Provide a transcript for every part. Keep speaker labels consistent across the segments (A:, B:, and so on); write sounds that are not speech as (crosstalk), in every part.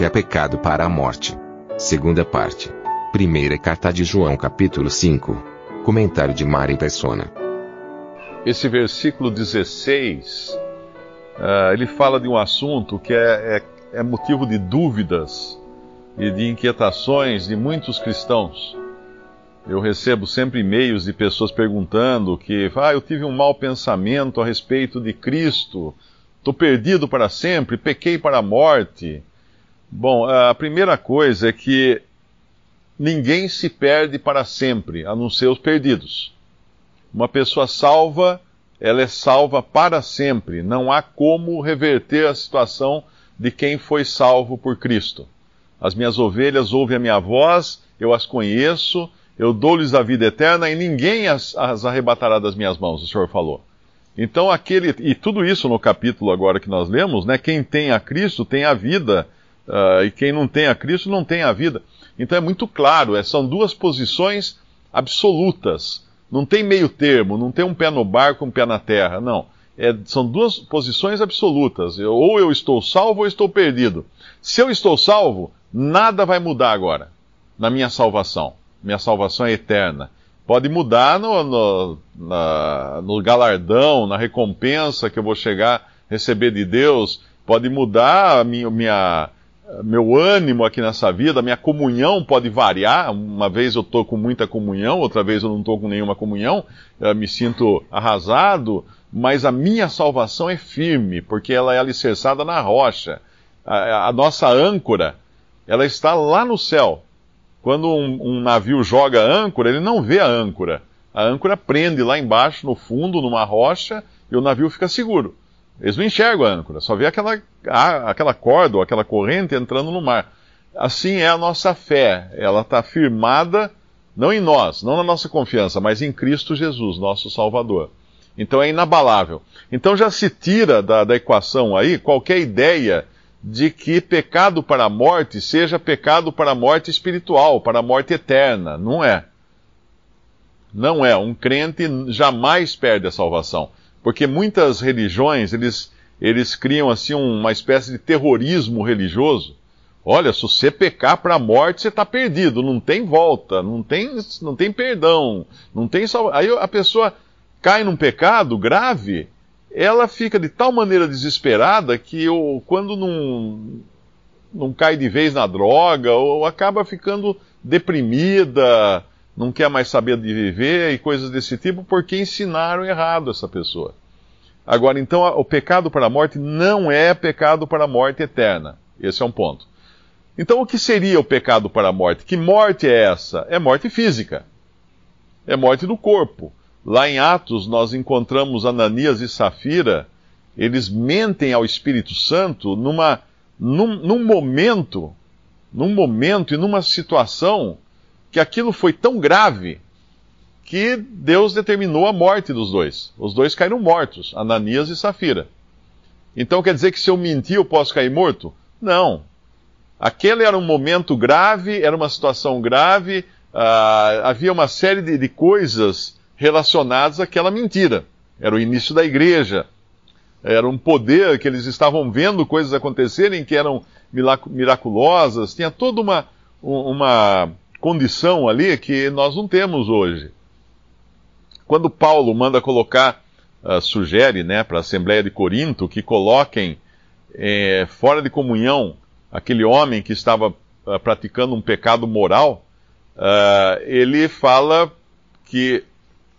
A: Que é pecado para a morte? Segunda parte. Primeira carta de João, capítulo 5. Comentário de Mari Persona.
B: Esse versículo 16, ah, ele fala de um assunto que é, é, é motivo de dúvidas e de inquietações de muitos cristãos. Eu recebo sempre e-mails de pessoas perguntando que, ah, eu tive um mau pensamento a respeito de Cristo, estou perdido para sempre, pequei para a morte. Bom, a primeira coisa é que ninguém se perde para sempre, a não ser os perdidos. Uma pessoa salva, ela é salva para sempre. Não há como reverter a situação de quem foi salvo por Cristo. As minhas ovelhas ouvem a minha voz, eu as conheço, eu dou-lhes a vida eterna e ninguém as, as, arrebatará das minhas mãos, o Senhor falou. Então aquele e tudo isso no capítulo agora que nós lemos, né? Quem tem a Cristo tem a vida uh, e quem não tem a Cristo não tem a vida. Então é muito claro, é, são duas posições absolutas. Não tem meio termo, não tem um pé no barco, um pé na terra, não. É, são duas posições absolutas. Eu, ou eu estou salvo ou estou perdido. Se eu estou salvo, nada vai mudar agora na minha salvação minha salvação é eterna. Pode mudar no, no, na, no galardão, na recompensa que eu vou chegar a receber de Deus, pode mudar a minha, minha, meu ânimo aqui nessa vida, minha comunhão pode variar. Uma vez eu estou com muita comunhão, outra vez eu não estou com nenhuma comunhão, me sinto arrasado, mas a minha salvação é firme, porque ela é alicerçada na rocha. A, a nossa âncora, ela está lá no céu. Quando um, um, navio joga âncora, ele não vê a âncora. A âncora prende lá embaixo, no fundo, numa rocha, e o navio fica seguro. Eles não enxergam a âncora, só vê aquela, aquela corda ou aquela corrente entrando no mar. Assim é a nossa fé. Ela está firmada, não em nós, não na nossa confiança, mas em Cristo Jesus, nosso Salvador. Então é inabalável. Então já se tira da, da equação aí qualquer ideia de que pecado para a morte seja pecado para a morte espiritual, para a morte eterna. Não é. Não é. Um crente jamais perde a salvação. Porque muitas religiões, eles, eles criam assim uma espécie de terrorismo religioso. Olha, se você pecar para a morte, você está perdido, não tem volta, não tem, não tem perdão, não tem salvação. Aí a pessoa cai num pecado grave, ela fica de tal maneira desesperada que ou, quando não, não cai de vez na droga, ou acaba ficando deprimida, não quer mais saber de viver e coisas desse tipo, porque ensinaram errado essa pessoa. Agora, então, o pecado para a morte não é pecado para a morte eterna. Esse é um ponto. Então, o que seria o pecado para a morte? Que morte é essa? É morte física. É morte do corpo. Lá em Atos, nós encontramos Ananias e Safira, eles mentem ao Espírito Santo numa, num, num momento, num momento e numa situação que aquilo foi tão grave que Deus determinou a morte dos dois. Os dois caíram mortos, Ananias e Safira. Então quer dizer que se eu mentir eu posso cair morto? Não. Aquele era um momento grave, era uma situação grave, uh, havia uma série de, de coisas relacionados àquela mentira. Era o início da igreja, era um poder que eles estavam vendo coisas acontecerem que eram miraculosas, tinha toda uma, uma condição ali que nós não temos hoje. Quando Paulo manda colocar, uh, sugere né, para a Assembleia de Corinto que coloquem eh, fora de comunhão aquele homem que estava uh, praticando um pecado moral, uh, ele fala que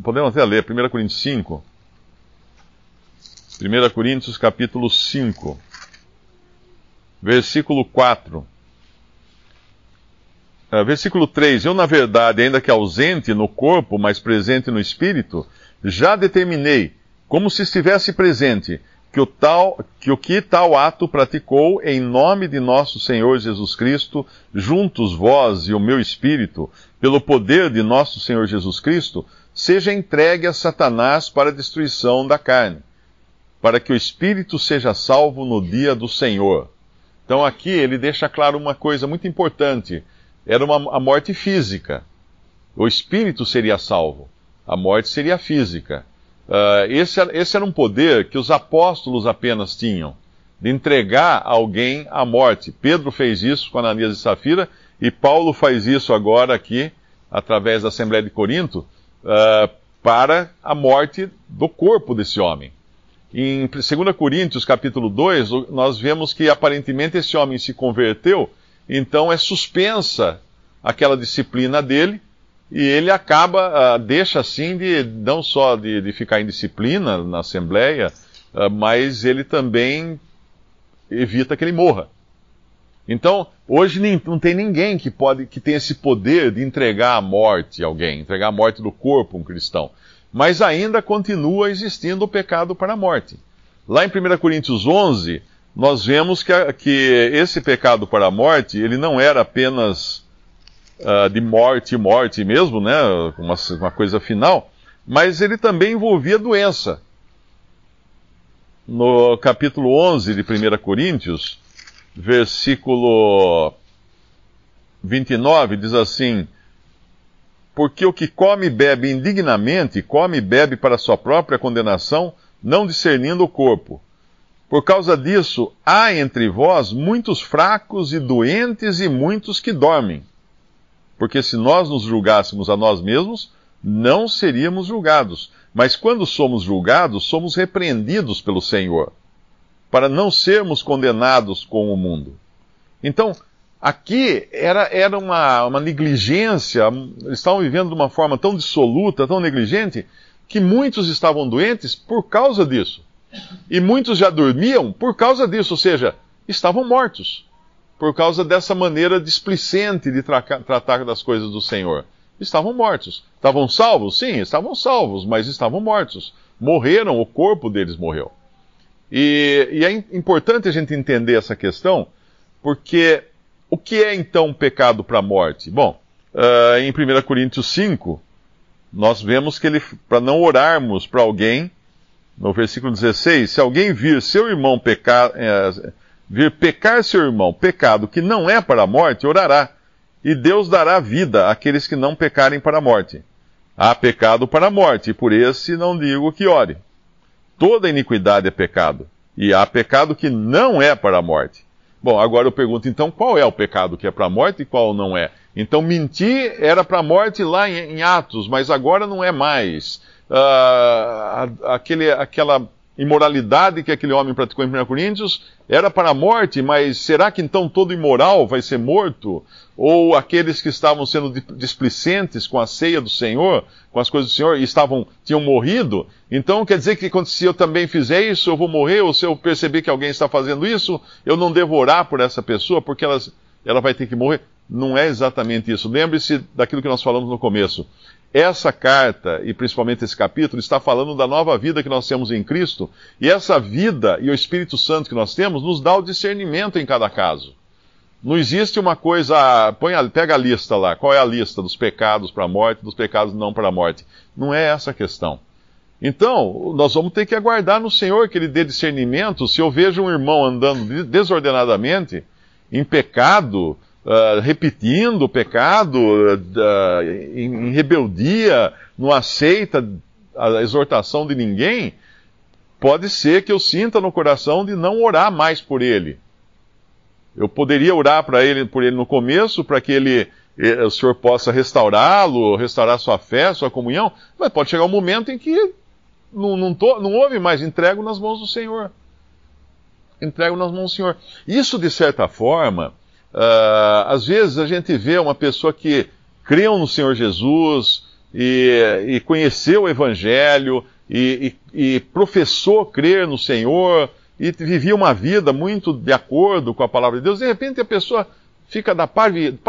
B: Podemos até ler 1 Coríntios 5. 1 Coríntios capítulo 5, versículo 4. Uh, versículo 3: Eu, na verdade, ainda que ausente no corpo, mas presente no espírito, já determinei, como se estivesse presente, que o, tal, que o que tal ato praticou em nome de nosso Senhor Jesus Cristo, juntos vós e o meu espírito, pelo poder de nosso Senhor Jesus Cristo, seja entregue a Satanás para a destruição da carne, para que o espírito seja salvo no dia do Senhor. Então aqui ele deixa claro uma coisa muito importante. Era uma, a morte física. O espírito seria salvo. A morte seria física. Uh, esse, esse era um poder que os apóstolos apenas tinham, de entregar alguém à morte. Pedro fez isso com Ananias e Safira, e Paulo faz isso agora aqui, através da Assembleia de Corinto, uh, para a morte do corpo desse homem. Em 2 Coríntios, capítulo 2, nós vemos que aparentemente esse homem se converteu, então é suspensa aquela disciplina dele, e ele acaba, uh, deixa assim de, não só de, de, ficar em disciplina na Assembleia, uh, mas ele também evita que ele morra. Então, hoje não tem ninguém que pode, que tem esse poder de entregar a morte a alguém, entregar a morte do corpo a um cristão. Mas ainda continua existindo o pecado para a morte. Lá em 1 Coríntios 11, nós vemos que, que esse pecado para a morte, ele não era apenas uh, de morte, morte mesmo, né? Uma, uma coisa final, mas ele também envolvia doença. No capítulo 11 de 1 Coríntios, versículo 29, diz assim: Porque o que come e bebe indignamente, come e bebe para sua própria condenação, não discernindo o corpo. Por causa disso, há entre vós muitos fracos e doentes e muitos que dormem. Porque se nós nos julgássemos a nós mesmos, não seríamos julgados. Mas quando somos julgados, somos repreendidos pelo Senhor, para não sermos condenados com o mundo. Então, aqui era, era uma, uma negligência, eles estavam vivendo de uma forma tão dissoluta, tão negligente, que muitos estavam doentes por causa disso. E muitos já dormiam por causa disso, ou seja, estavam mortos por causa dessa maneira displicente de tra tratar das coisas do Senhor. Estavam mortos. Estavam salvos? Sim, estavam salvos, mas estavam mortos. Morreram, o corpo deles morreu. E, e é importante a gente entender essa questão, porque o que é então pecado para a morte? Bom, uh, em 1 Coríntios 5, nós vemos que ele, para não orarmos para alguém, no versículo 16, se alguém vir seu irmão pecar, eh, vir pecar seu irmão, pecado que não é para a morte, orará, e Deus dará vida àqueles que não pecarem para a morte. Há pecado para a morte, e por esse não digo que ore. Toda iniquidade é pecado, e há pecado que não é para a morte. Bom, agora eu pergunto então qual é o pecado que é para a morte e qual não é. Então mentir era para a morte lá em, em, Atos, mas agora não é mais. Uh, aquele, aquela imoralidade que aquele homem praticou em 1 Coríntios era para a morte, mas será que então todo imoral vai ser morto? Ou aqueles que estavam sendo displicentes com a ceia do Senhor, com as coisas do Senhor, e estavam, tinham morrido? Então quer dizer que se eu também fizer isso, eu vou morrer? Ou se eu perceber que alguém está fazendo isso, eu não devo orar por essa pessoa, porque ela, ela vai ter que morrer? Não é exatamente isso. Lembre-se daquilo que nós falamos no começo. Essa carta, e principalmente esse capítulo, está falando da nova vida que nós temos em Cristo, e essa vida e o Espírito Santo que nós temos nos dá o discernimento em cada caso. Não existe uma coisa, põe pega a lista lá, qual é a lista dos pecados para a morte, dos pecados não para a morte. Não é essa a questão. Então, nós vamos ter que aguardar no Senhor que Ele dê discernimento. Se eu vejo um irmão andando desordenadamente, em pecado, uh, repetindo o pecado, uh, em, em rebeldia, não aceita a exortação de ninguém, pode ser que eu sinta no coração de não orar mais por ele. Eu poderia orar para ele, por ele no começo, para que ele, eh, o Senhor possa restaurá-lo, restaurar sua fé, sua comunhão, mas pode chegar um momento em que não, não, tô, não houve mais, entrego nas mãos do Senhor. Entrego nas mãos do Senhor. Isso, de certa forma, Uh, às vezes a gente vê uma pessoa que creu no Senhor Jesus e, e conheceu o Evangelho e, e, e, professou crer no Senhor e vivia uma vida muito de acordo com a palavra de Deus. De repente a pessoa fica da pá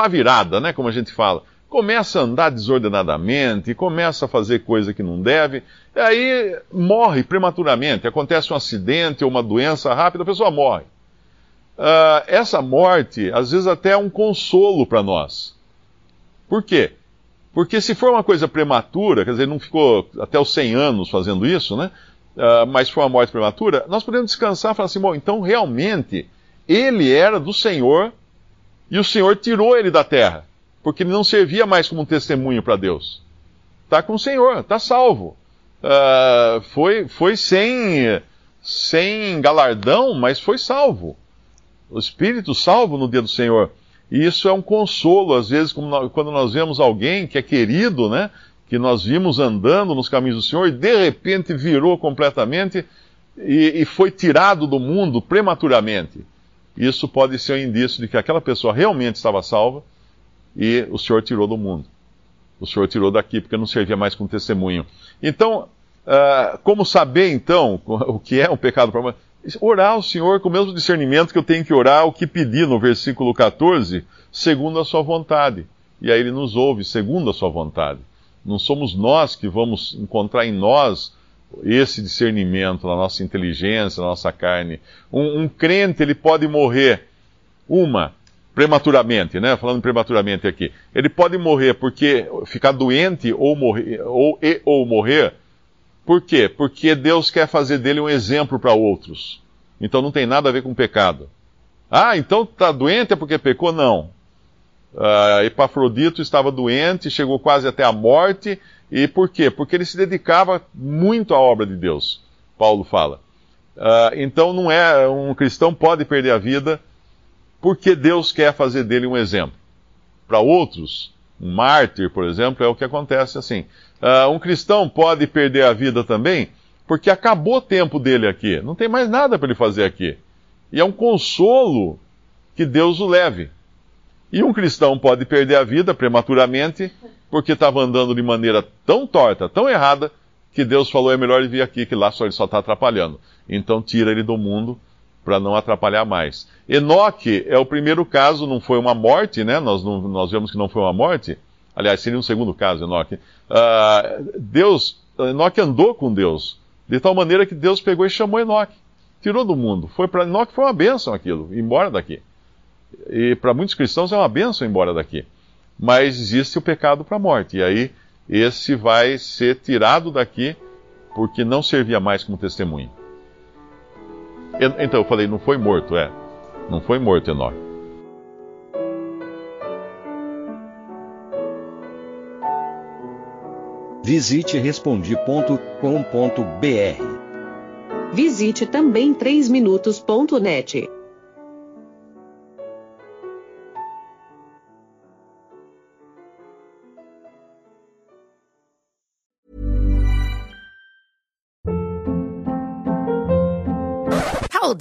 B: virada, né, como a gente fala. começa a andar desordenadamente, começa a fazer coisa que não deve, aí morre prematuramente. Acontece um acidente ou uma doença rápida, a pessoa morre. Uh, essa morte, às vezes, até é um consolo para nós. Por quê? Porque se for uma coisa prematura, quer dizer, não ficou até os 100 anos fazendo isso, né? Uh, mas foi uma morte prematura, nós podemos descansar e falar assim: bom, então realmente ele era do Senhor e o Senhor tirou ele da terra porque ele não servia mais como um testemunho para Deus. Está com o Senhor, está salvo. Uh, foi, foi sem, sem galardão, mas foi salvo. O Espírito salvo no dia do Senhor. E isso é um consolo, às vezes, quando nós vemos alguém que é querido, né? Que nós vimos andando nos caminhos do Senhor e de repente virou completamente e, e foi tirado do mundo prematuramente. Isso pode ser um indício de que aquela pessoa realmente estava salva e o Senhor tirou do mundo. O Senhor tirou daqui porque não servia mais como testemunho. Então, uh, como saber então (laughs) o que é um pecado para Orar ao Senhor com o mesmo discernimento que eu tenho que orar o que pedir no versículo 14, segundo a sua vontade. E aí ele nos ouve segundo a sua vontade. Não somos nós que vamos encontrar em nós esse discernimento, na nossa inteligência, na nossa carne. Um, um crente, ele pode morrer, uma, prematuramente, né? Falando prematuramente aqui. Ele pode morrer porque ficar doente ou morrer ou, e, ou morrer. Por quê? Porque Deus quer fazer dele um exemplo para outros. Então não tem nada a ver com pecado. Ah, então está doente é porque pecou? Não. Uh, Epafrodito estava doente, chegou quase até a morte. E por quê? Porque ele se dedicava muito à obra de Deus. Paulo fala. Uh, então não é um cristão pode perder a vida porque Deus quer fazer dele um exemplo. Para outros, um mártir, por exemplo, é o que acontece assim. Uh, um cristão pode perder a vida também porque acabou o tempo dele aqui, não tem mais nada para ele fazer aqui. E é um consolo que Deus o leve. E um cristão pode perder a vida prematuramente porque estava andando de maneira tão torta, tão errada, que Deus falou: é melhor ele vir aqui, que lá só ele só está atrapalhando. Então tira ele do mundo para não atrapalhar mais. Enoque é o primeiro caso, não foi uma morte, né? Nós, não, nós vemos que não foi uma morte. Aliás, seria um segundo caso, Enoque. Uh, Deus, Enoque andou com Deus, de tal maneira que Deus pegou e chamou Enoque. Tirou do mundo. Foi para Enoque foi uma bênção aquilo, embora daqui. E para muitos cristãos é uma bênção embora daqui. Mas existe o pecado para a morte. E aí esse vai ser tirado daqui porque não servia mais como testemunho. Então eu falei, não foi morto, é. Não foi morto Enoque.
C: Visite respondi.com.br.
D: Visite também 3minutos.net.